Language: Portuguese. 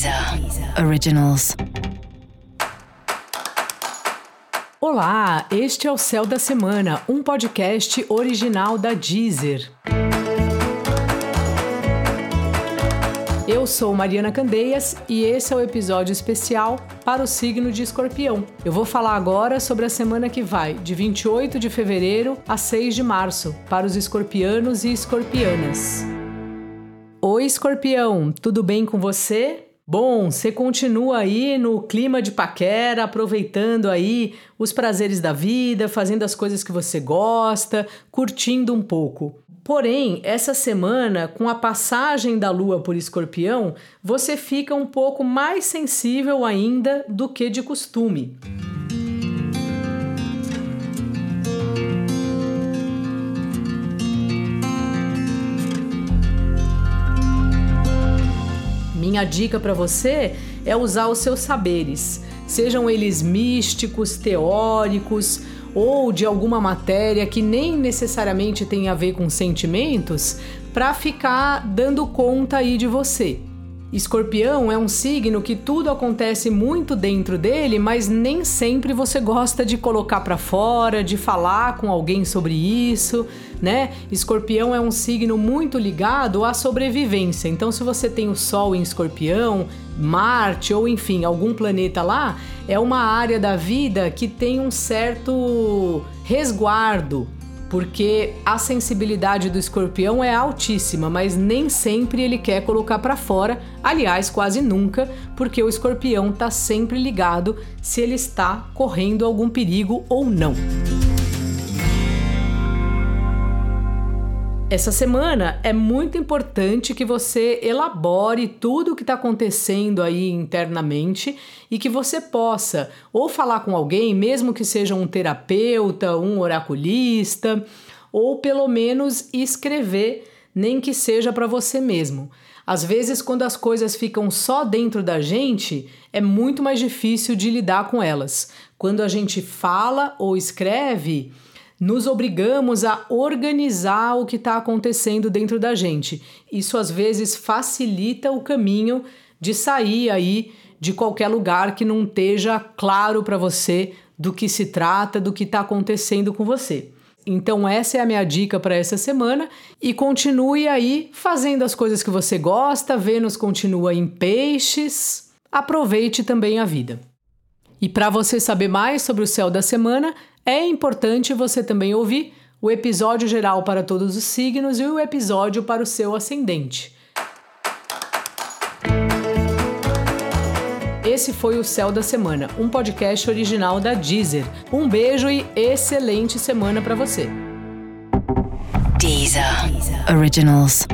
Deezer Originals. Olá, este é o Céu da Semana, um podcast original da Deezer. Eu sou Mariana Candeias e esse é o episódio especial para o signo de Escorpião. Eu vou falar agora sobre a semana que vai, de 28 de fevereiro a 6 de março, para os escorpianos e escorpianas. Oi, Escorpião, tudo bem com você? Bom, você continua aí no clima de paquera, aproveitando aí os prazeres da vida, fazendo as coisas que você gosta, curtindo um pouco. Porém, essa semana, com a passagem da lua por escorpião, você fica um pouco mais sensível ainda do que de costume. Minha dica para você é usar os seus saberes, sejam eles místicos, teóricos ou de alguma matéria que nem necessariamente tem a ver com sentimentos, para ficar dando conta aí de você. Escorpião é um signo que tudo acontece muito dentro dele, mas nem sempre você gosta de colocar para fora, de falar com alguém sobre isso, né? Escorpião é um signo muito ligado à sobrevivência. Então, se você tem o Sol em Escorpião, Marte ou enfim, algum planeta lá, é uma área da vida que tem um certo resguardo, porque a sensibilidade do escorpião é altíssima, mas nem sempre ele quer colocar para fora, aliás, quase nunca, porque o escorpião está sempre ligado se ele está correndo algum perigo ou não. Essa semana é muito importante que você elabore tudo o que está acontecendo aí internamente e que você possa ou falar com alguém, mesmo que seja um terapeuta, um oraculista, ou pelo menos escrever, nem que seja para você mesmo. Às vezes, quando as coisas ficam só dentro da gente, é muito mais difícil de lidar com elas. Quando a gente fala ou escreve, nos obrigamos a organizar o que está acontecendo dentro da gente. Isso às vezes facilita o caminho de sair aí de qualquer lugar que não esteja claro para você do que se trata, do que está acontecendo com você. Então, essa é a minha dica para essa semana e continue aí fazendo as coisas que você gosta. Vênus continua em peixes. Aproveite também a vida. E para você saber mais sobre o céu da semana, é importante você também ouvir o episódio geral para todos os signos e o episódio para o seu ascendente. Esse foi o Céu da Semana, um podcast original da Deezer. Um beijo e excelente semana para você. Deezer Originals.